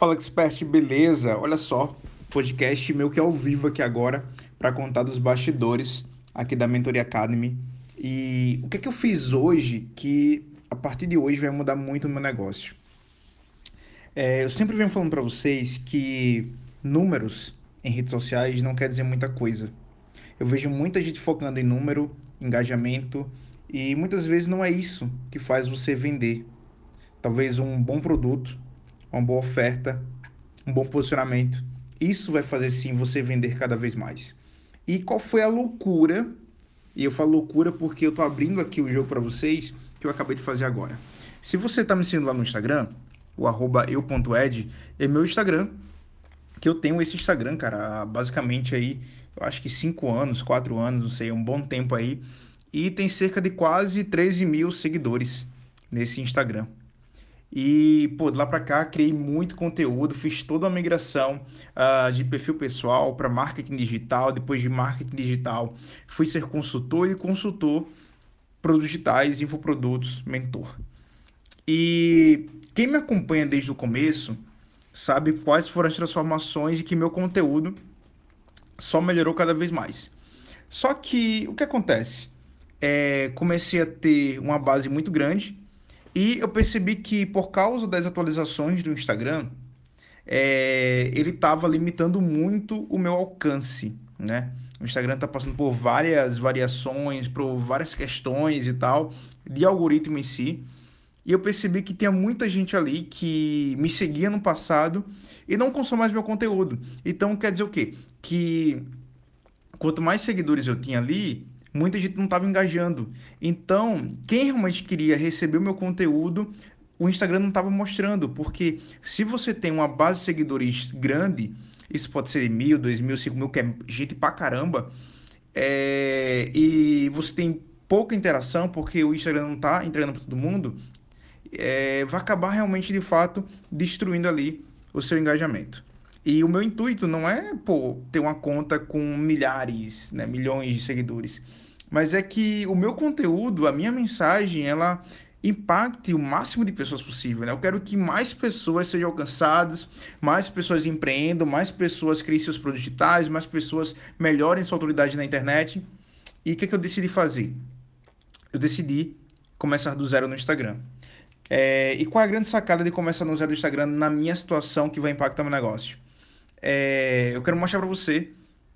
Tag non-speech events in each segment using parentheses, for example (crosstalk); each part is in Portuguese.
Fala Expert, beleza? Olha só, podcast meu que é ao vivo aqui agora para contar dos bastidores aqui da Mentoria Academy. E o que é que eu fiz hoje que a partir de hoje vai mudar muito o meu negócio? É, eu sempre venho falando para vocês que números em redes sociais não quer dizer muita coisa. Eu vejo muita gente focando em número, engajamento e muitas vezes não é isso que faz você vender. Talvez um bom produto uma boa oferta, um bom posicionamento. Isso vai fazer sim você vender cada vez mais. E qual foi a loucura? E eu falo loucura porque eu tô abrindo aqui o jogo para vocês que eu acabei de fazer agora. Se você tá me seguindo lá no Instagram, o arroba eu.ed, é meu Instagram, que eu tenho esse Instagram, cara, basicamente aí, eu acho que 5 anos, 4 anos, não sei, um bom tempo aí. E tem cerca de quase 13 mil seguidores nesse Instagram. E, pô, de lá para cá criei muito conteúdo, fiz toda a migração uh, de perfil pessoal para marketing digital. Depois de marketing digital, fui ser consultor e consultor produtos digitais, infoprodutos, mentor. E quem me acompanha desde o começo sabe quais foram as transformações e que meu conteúdo só melhorou cada vez mais. Só que o que acontece? É, comecei a ter uma base muito grande e eu percebi que por causa das atualizações do Instagram, é, ele estava limitando muito o meu alcance, né? O Instagram está passando por várias variações, por várias questões e tal, de algoritmo em si. E eu percebi que tinha muita gente ali que me seguia no passado e não consome mais meu conteúdo. Então quer dizer o quê? Que quanto mais seguidores eu tinha ali, muita gente não estava engajando. Então, quem realmente queria receber o meu conteúdo, o Instagram não estava mostrando, porque se você tem uma base de seguidores grande, isso pode ser mil, dois mil, cinco mil, que é gente pra caramba, é... e você tem pouca interação, porque o Instagram não está entregando para todo mundo, é... vai acabar realmente, de fato, destruindo ali o seu engajamento. E o meu intuito não é, pô, ter uma conta com milhares, né, milhões de seguidores, mas é que o meu conteúdo, a minha mensagem, ela impacte o máximo de pessoas possível. Né? Eu quero que mais pessoas sejam alcançadas, mais pessoas empreendam, mais pessoas criem seus produtos digitais, mais pessoas melhorem sua autoridade na internet. E o que, que eu decidi fazer? Eu decidi começar do zero no Instagram. É, e qual é a grande sacada de começar no zero no Instagram na minha situação que vai impactar meu negócio? é, eu quero mostrar para você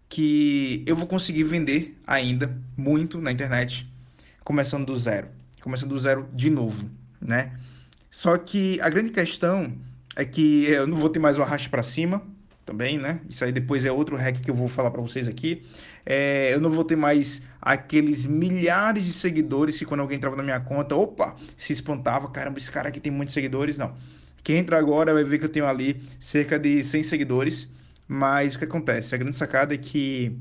que eu vou conseguir vender ainda muito na internet, começando do zero, começando do zero de novo, né? Só que a grande questão é que eu não vou ter mais o arraste para cima também, né? Isso aí depois é outro hack que eu vou falar para vocês aqui. É, eu não vou ter mais aqueles milhares de seguidores que quando alguém entrava na minha conta, opa, se espantava, caramba, esse cara aqui tem muitos seguidores. Não. Quem entra agora vai ver que eu tenho ali cerca de 100 seguidores, mas o que acontece? A grande sacada é que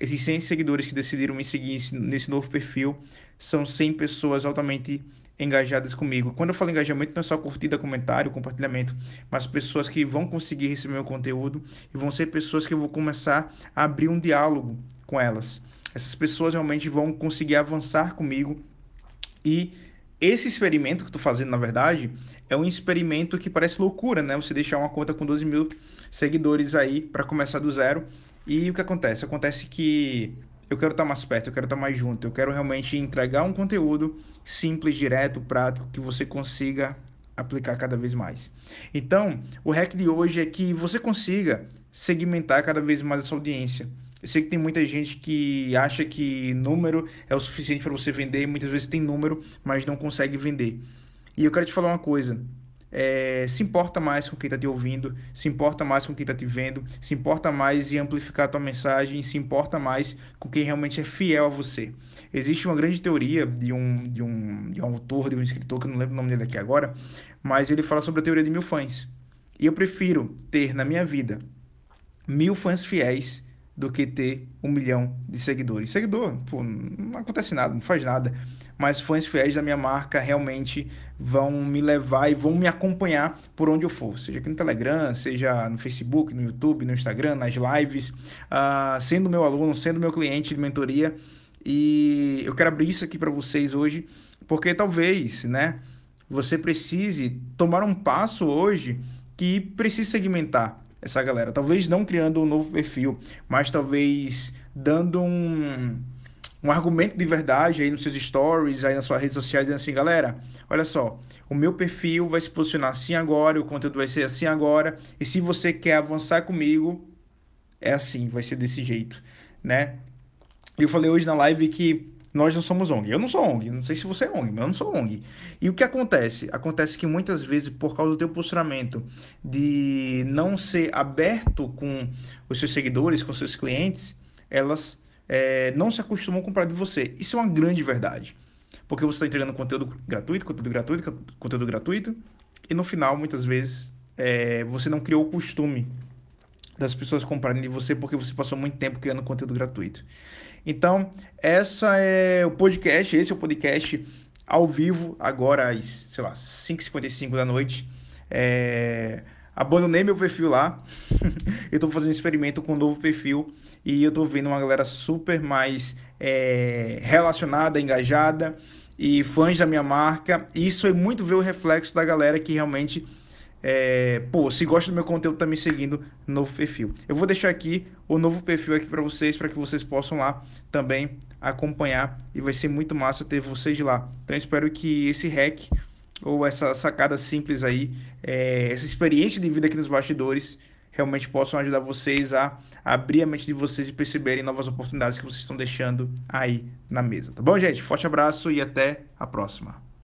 esses 100 seguidores que decidiram me seguir nesse novo perfil são 100 pessoas altamente engajadas comigo. Quando eu falo engajamento, não é só curtida, comentário, compartilhamento, mas pessoas que vão conseguir receber meu conteúdo e vão ser pessoas que eu vou começar a abrir um diálogo com elas. Essas pessoas realmente vão conseguir avançar comigo e esse experimento que tô fazendo, na verdade, é um experimento que parece loucura, né? Você deixar uma conta com 12 mil seguidores aí para começar do zero. E o que acontece? Acontece que eu quero estar mais perto, eu quero estar mais junto, eu quero realmente entregar um conteúdo simples, direto, prático, que você consiga aplicar cada vez mais. Então, o hack de hoje é que você consiga segmentar cada vez mais essa audiência. Eu sei que tem muita gente que acha que número é o suficiente para você vender, muitas vezes tem número, mas não consegue vender. E eu quero te falar uma coisa. É, se importa mais com quem está te ouvindo, se importa mais com quem está te vendo, se importa mais em amplificar a tua mensagem, se importa mais com quem realmente é fiel a você. Existe uma grande teoria de um, de um, de um autor, de um escritor, que eu não lembro o nome dele aqui agora, mas ele fala sobre a teoria de mil fãs. E eu prefiro ter na minha vida mil fãs fiéis do que ter um milhão de seguidores. Seguidor, pô, não acontece nada, não faz nada. Mas fãs fiéis da minha marca realmente vão me levar e vão me acompanhar por onde eu for. Seja aqui no Telegram, seja no Facebook, no YouTube, no Instagram, nas lives, uh, sendo meu aluno, sendo meu cliente de mentoria. E eu quero abrir isso aqui para vocês hoje, porque talvez, né, você precise tomar um passo hoje que precisa segmentar essa galera. Talvez não criando um novo perfil, mas talvez dando um, um argumento de verdade aí nos seus stories, aí nas suas redes sociais, dizendo assim, galera, olha só, o meu perfil vai se posicionar assim agora, o conteúdo vai ser assim agora, e se você quer avançar comigo, é assim, vai ser desse jeito, né? Eu falei hoje na live que nós não somos ONG. Eu não sou ONG, não sei se você é ONG, mas eu não sou ONG. E o que acontece? Acontece que muitas vezes, por causa do teu posicionamento de não ser aberto com os seus seguidores, com os seus clientes, elas é, não se acostumam a comprar de você. Isso é uma grande verdade. Porque você está entregando conteúdo gratuito, conteúdo gratuito, conteúdo gratuito, e no final, muitas vezes, é, você não criou o costume das pessoas comprarem de você porque você passou muito tempo criando conteúdo gratuito. Então, essa é o podcast, esse é o podcast ao vivo, agora às, sei lá, 5h55 da noite. É... Abandonei meu perfil lá. (laughs) eu estou fazendo um experimento com um novo perfil e eu estou vendo uma galera super mais é, relacionada, engajada e fãs da minha marca. Isso é muito ver o reflexo da galera que realmente é, pô, se gosta do meu conteúdo, tá me seguindo no novo perfil. Eu vou deixar aqui o novo perfil aqui para vocês, para que vocês possam lá também acompanhar e vai ser muito massa ter vocês lá. Então espero que esse hack ou essa sacada simples aí, é, essa experiência de vida aqui nos bastidores realmente possam ajudar vocês a abrir a mente de vocês e perceberem novas oportunidades que vocês estão deixando aí na mesa. Tá bom, gente? Forte abraço e até a próxima.